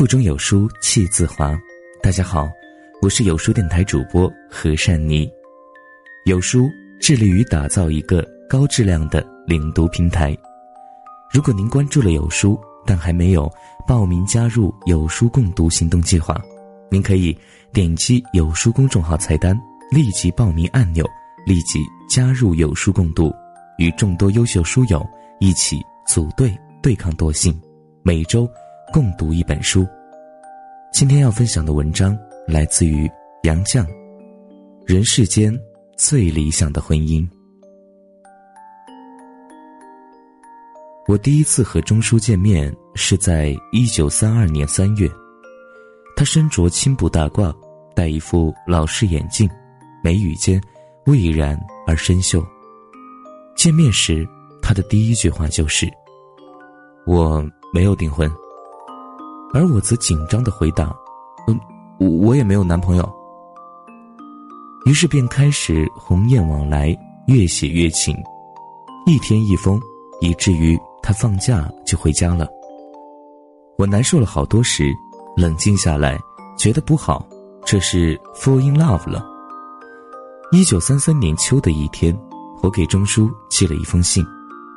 腹中有书气自华。大家好，我是有书电台主播何善妮。有书致力于打造一个高质量的领读平台。如果您关注了有书，但还没有报名加入有书共读行动计划，您可以点击有书公众号菜单立即报名按钮，立即加入有书共读，与众多优秀书友一起组队对抗惰性，每周。共读一本书。今天要分享的文章来自于杨绛，《人世间最理想的婚姻》。我第一次和钟书见面是在一九三二年三月，他身着青布大褂，戴一副老式眼镜，眉宇间蔚然而深秀。见面时，他的第一句话就是：“我没有订婚。”而我则紧张的回答：“嗯，我也没有男朋友。”于是便开始鸿雁往来，越写越情，一天一封，以至于他放假就回家了。我难受了好多时，冷静下来，觉得不好，这是 fall in love 了。一九三三年秋的一天，我给钟书寄了一封信，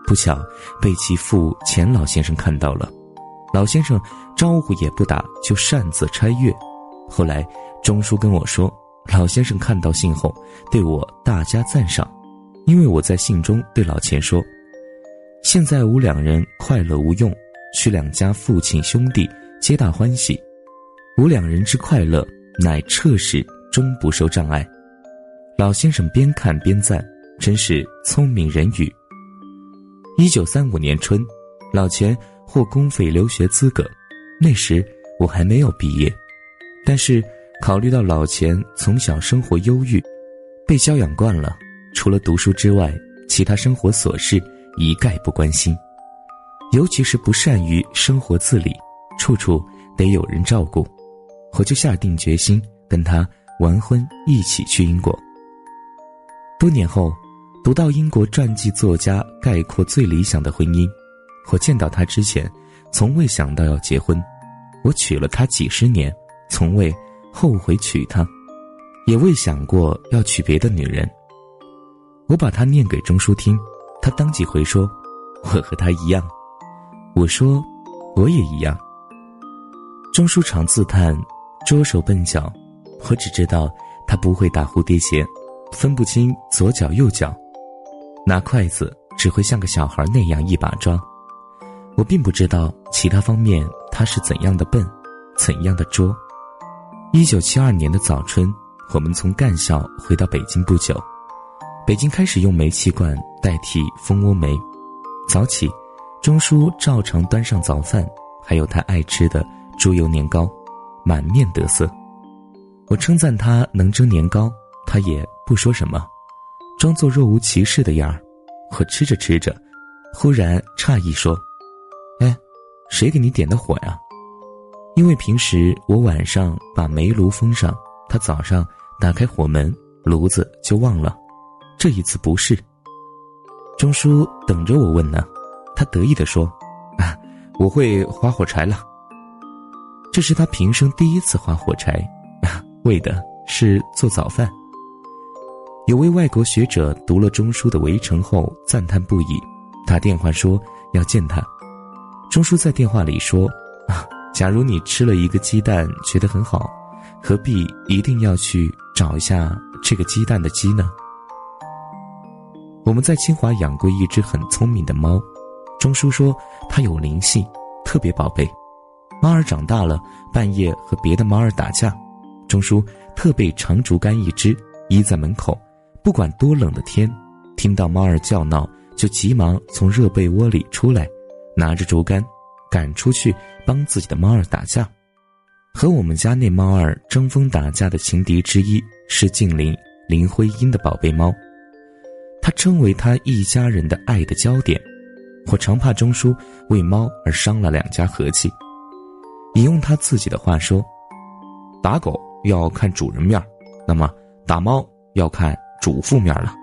不巧被其父钱老先生看到了。老先生招呼也不打，就擅自拆阅。后来钟叔跟我说，老先生看到信后对我大加赞赏，因为我在信中对老钱说：“现在吾两人快乐无用，需两家父亲兄弟皆大欢喜。吾两人之快乐，乃彻始终不受障碍。”老先生边看边赞，真是聪明人语。一九三五年春，老钱。获公费留学资格，那时我还没有毕业，但是考虑到老钱从小生活忧郁，被教养惯了，除了读书之外，其他生活琐事一概不关心，尤其是不善于生活自理，处处得有人照顾，我就下定决心跟他完婚，一起去英国。多年后，读到英国传记作家概括最理想的婚姻。我见到他之前，从未想到要结婚。我娶了她几十年，从未后悔娶她，也未想过要娶别的女人。我把她念给钟书听，他当即回说：“我和她一样。”我说：“我也一样。”钟书常自叹拙手笨脚，我只知道他不会打蝴蝶结，分不清左脚右脚，拿筷子只会像个小孩那样一把抓。我并不知道其他方面他是怎样的笨，怎样的拙。一九七二年的早春，我们从干校回到北京不久，北京开始用煤气罐代替蜂窝煤。早起，钟叔照常端上早饭，还有他爱吃的猪油年糕，满面得色。我称赞他能蒸年糕，他也不说什么，装作若无其事的样儿。我吃着吃着，忽然诧异说。哎谁给你点的火呀？因为平时我晚上把煤炉封上，他早上打开火门，炉子就忘了。这一次不是。钟叔等着我问呢，他得意地说：“啊，我会划火柴了。”这是他平生第一次划火柴，为的是做早饭。有位外国学者读了钟书的《围城》后赞叹不已，打电话说要见他。钟叔在电话里说：“啊，假如你吃了一个鸡蛋觉得很好，何必一定要去找一下这个鸡蛋的鸡呢？”我们在清华养过一只很聪明的猫，钟叔说它有灵性，特别宝贝。猫儿长大了，半夜和别的猫儿打架，钟叔特备长竹竿一支，依在门口，不管多冷的天，听到猫儿叫闹，就急忙从热被窝里出来。拿着竹竿，赶出去帮自己的猫儿打架。和我们家那猫儿争锋打架的情敌之一是近邻林徽因的宝贝猫，他称为他一家人的爱的焦点。我常怕钟书为猫而伤了两家和气。引用他自己的话说：“打狗要看主人面那么打猫要看主妇面了。”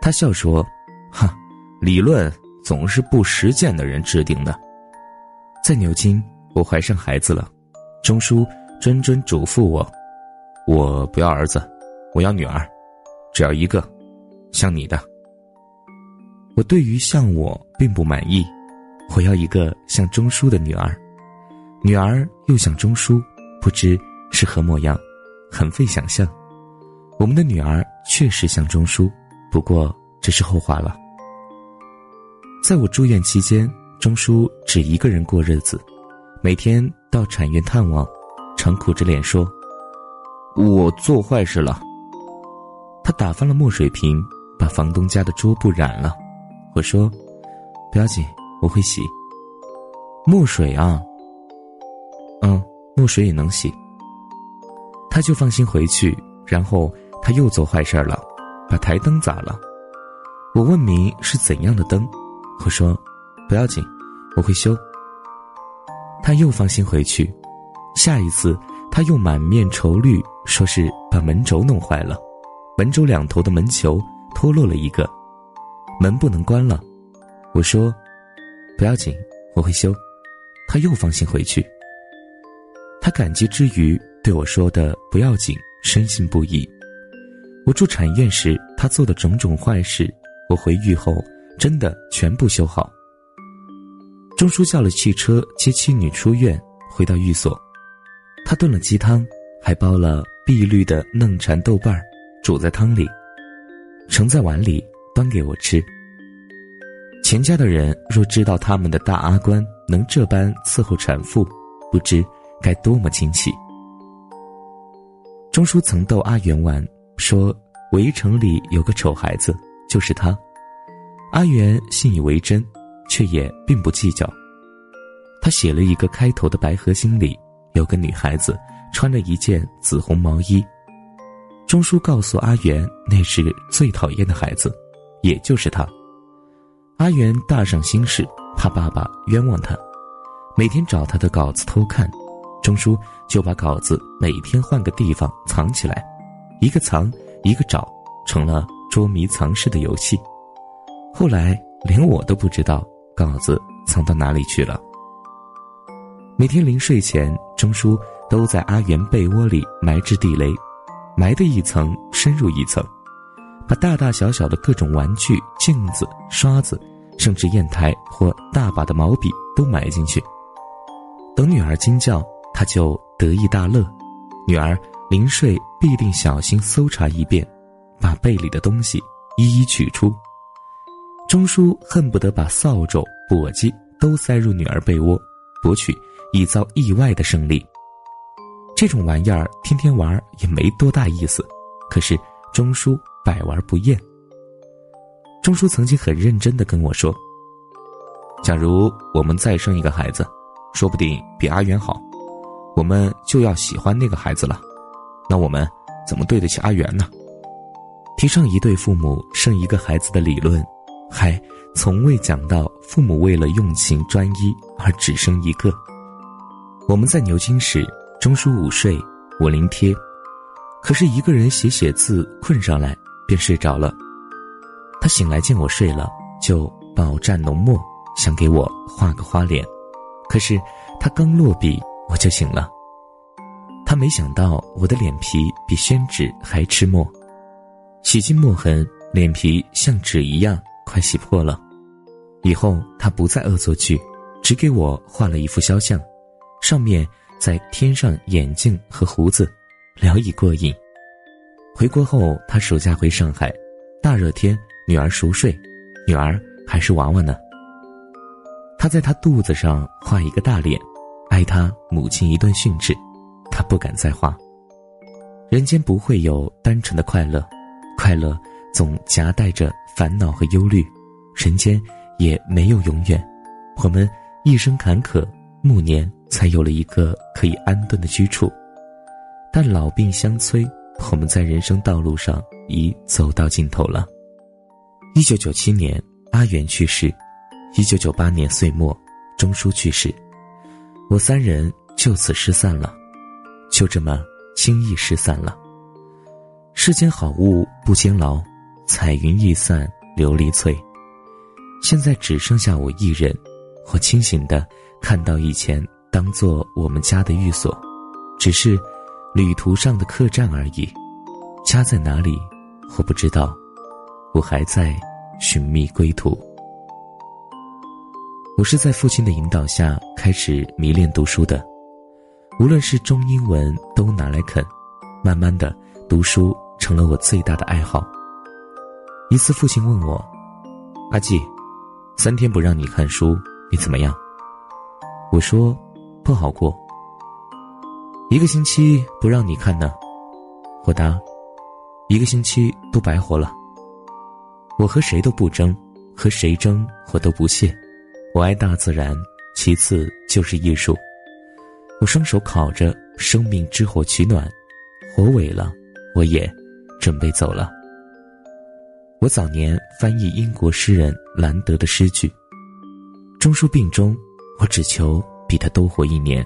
他笑说：“哈，理论。”总是不实践的人制定的。在牛津，我怀上孩子了，钟叔谆谆嘱咐我，我不要儿子，我要女儿，只要一个，像你的。我对于像我并不满意，我要一个像钟叔的女儿，女儿又像钟叔，不知是何模样，很费想象。我们的女儿确实像钟叔，不过这是后话了。在我住院期间，钟叔只一个人过日子。每天到产院探望，常苦着脸说：“我做坏事了。”他打翻了墨水瓶，把房东家的桌布染了。我说：“不要紧，我会洗。”墨水啊，嗯，墨水也能洗。他就放心回去。然后他又做坏事了，把台灯砸了。我问明是怎样的灯，我说：“不要紧，我会修。”他又放心回去，下一次他又满面愁虑，说是把门轴弄坏了，门轴两头的门球脱落了一个，门不能关了。我说：“不要紧，我会修。”他又放心回去。他感激之余对我说的“不要紧”深信不疑。我住产院时他做的种种坏事，我回狱后真的全部修好。钟叔叫了汽车接妻女出院，回到寓所，他炖了鸡汤，还煲了碧绿的嫩蚕豆瓣儿，煮在汤里，盛在碗里端给我吃。钱家的人若知道他们的大阿官能这般伺候产妇，不知该多么惊奇。钟叔曾逗阿元玩，说围城里有个丑孩子，就是他。阿元信以为真。却也并不计较。他写了一个开头的白盒心里有个女孩子穿着一件紫红毛衣。钟叔告诉阿元，那是最讨厌的孩子，也就是他。阿元大上心事，怕爸爸冤枉他，每天找他的稿子偷看。钟叔就把稿子每天换个地方藏起来，一个藏，一个找，成了捉迷藏式的游戏。后来连我都不知道。稿子藏到哪里去了？每天临睡前，钟叔都在阿元被窝里埋置地雷，埋的一层深入一层，把大大小小的各种玩具、镜子、刷子，甚至砚台或大把的毛笔都埋进去。等女儿惊叫，他就得意大乐。女儿临睡必定小心搜查一遍，把被里的东西一一取出。钟叔恨不得把扫帚、簸箕都塞入女儿被窝，博取一遭意外的胜利。这种玩意儿天天玩也没多大意思，可是钟叔百玩不厌。钟叔曾经很认真的跟我说：“假如我们再生一个孩子，说不定比阿元好，我们就要喜欢那个孩子了。那我们怎么对得起阿元呢？”提倡一对父母生一个孩子的理论。还从未讲到父母为了用情专一而只生一个。我们在牛津时，钟书午睡，我临贴，可是一个人写写字困上来，便睡着了。他醒来见我睡了，就饱蘸浓墨，想给我画个花脸，可是他刚落笔，我就醒了。他没想到我的脸皮比宣纸还吃墨，洗尽墨痕，脸皮像纸一样。快洗破了，以后他不再恶作剧，只给我画了一幅肖像，上面再添上眼镜和胡子，聊以过瘾。回国后，他暑假回上海，大热天，女儿熟睡，女儿还是娃娃呢。他在她肚子上画一个大脸，挨他母亲一顿训斥，他不敢再画。人间不会有单纯的快乐，快乐。总夹带着烦恼和忧虑，人间也没有永远。我们一生坎坷，暮年才有了一个可以安顿的居处。但老病相催，我们在人生道路上已走到尽头了。一九九七年，阿元去世；一九九八年岁末，钟叔去世，我三人就此失散了，就这么轻易失散了。世间好物不坚牢。彩云易散琉璃脆，现在只剩下我一人。我清醒的看到以前当做我们家的寓所，只是旅途上的客栈而已。家在哪里，我不知道，我还在寻觅归途。我是在父亲的引导下开始迷恋读书的，无论是中英文都拿来啃，慢慢的读书成了我最大的爱好。一次，父亲问我：“阿季，三天不让你看书，你怎么样？”我说：“不好过。”一个星期不让你看呢，我答：“一个星期都白活了。”我和谁都不争，和谁争我都不屑。我爱大自然，其次就是艺术。我双手烤着生命之火取暖，火萎了，我也准备走了。我早年翻译英国诗人兰德的诗句。中书病中，我只求比他多活一年。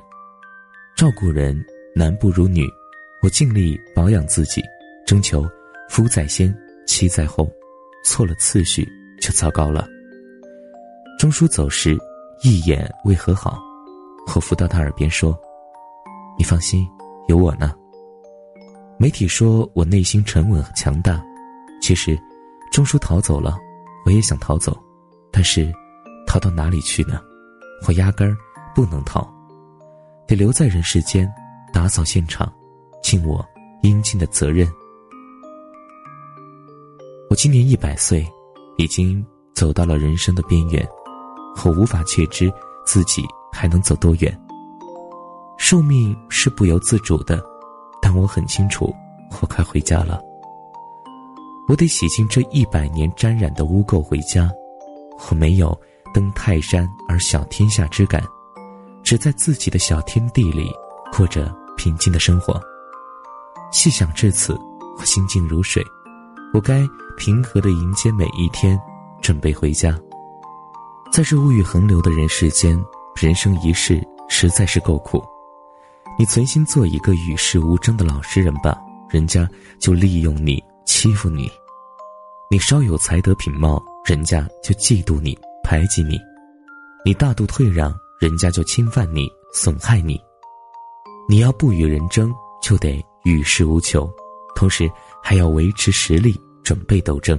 照顾人男不如女，我尽力保养自己，征求夫在先，妻在后，错了次序就糟糕了。钟书走时，一眼未和好，我伏到他耳边说：“你放心，有我呢。”媒体说我内心沉稳和强大，其实，钟书逃走了，我也想逃走，但是，逃到哪里去呢？我压根儿不能逃，得留在人世间，打扫现场，尽我应尽的责任。我今年一百岁，已经走到了人生的边缘。我无法确知自己还能走多远。寿命是不由自主的，但我很清楚，我快回家了。我得洗净这一百年沾染的污垢回家。我没有登泰山而小天下之感，只在自己的小天地里过着平静的生活。细想至此，我心静如水。我该平和的迎接每一天，准备回家。在这物欲横流的人世间，人生一世实在是够苦。你存心做一个与世无争的老实人吧，人家就利用你欺负你；你稍有才德品貌，人家就嫉妒你排挤你；你大度退让，人家就侵犯你损害你。你要不与人争，就得与世无求，同时还要维持实力，准备斗争。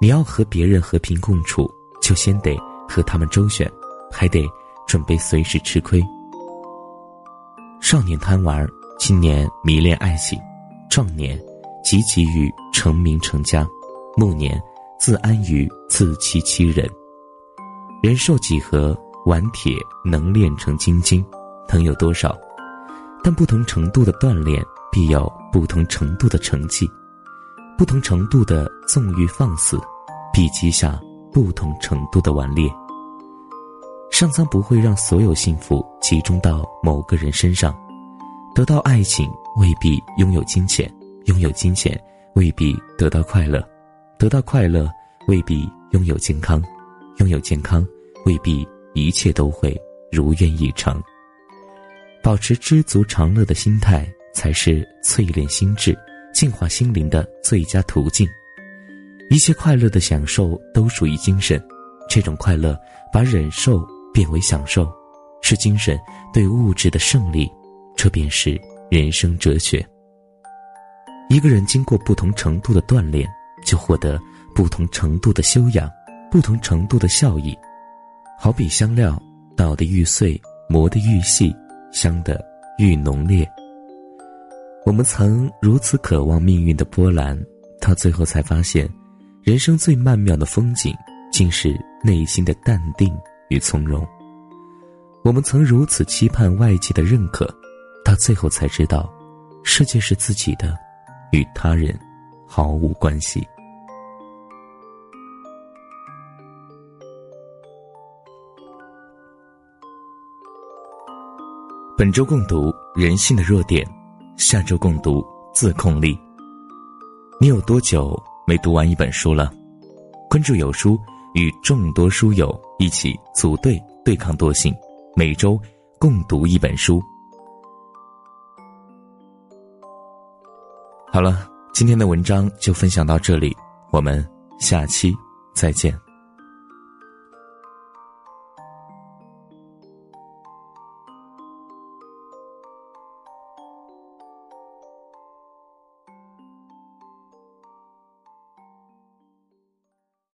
你要和别人和平共处。就先得和他们周旋，还得准备随时吃亏。少年贪玩，青年迷恋爱情，壮年积极于成名成家，暮年自安于自欺欺人。人寿几何，顽铁能炼成金晶，能有多少？但不同程度的锻炼，必有不同程度的成绩；不同程度的纵欲放肆，必积下。不同程度的顽劣。上苍不会让所有幸福集中到某个人身上，得到爱情未必拥有金钱，拥有金钱未必得到快乐，得到快乐未必拥有健康，拥有健康未必一切都会如愿以偿。保持知足常乐的心态，才是淬炼心智、净化心灵的最佳途径。一切快乐的享受都属于精神，这种快乐把忍受变为享受，是精神对物质的胜利，这便是人生哲学。一个人经过不同程度的锻炼，就获得不同程度的修养，不同程度的效益。好比香料，捣得愈碎，磨得愈细，香得愈浓烈。我们曾如此渴望命运的波澜，到最后才发现。人生最曼妙的风景，竟是内心的淡定与从容。我们曾如此期盼外界的认可，到最后才知道，世界是自己的，与他人毫无关系。本周共读人性的弱点，下周共读自控力。你有多久？没读完一本书了，关注有书，与众多书友一起组队对抗惰性，每周共读一本书。好了，今天的文章就分享到这里，我们下期再见。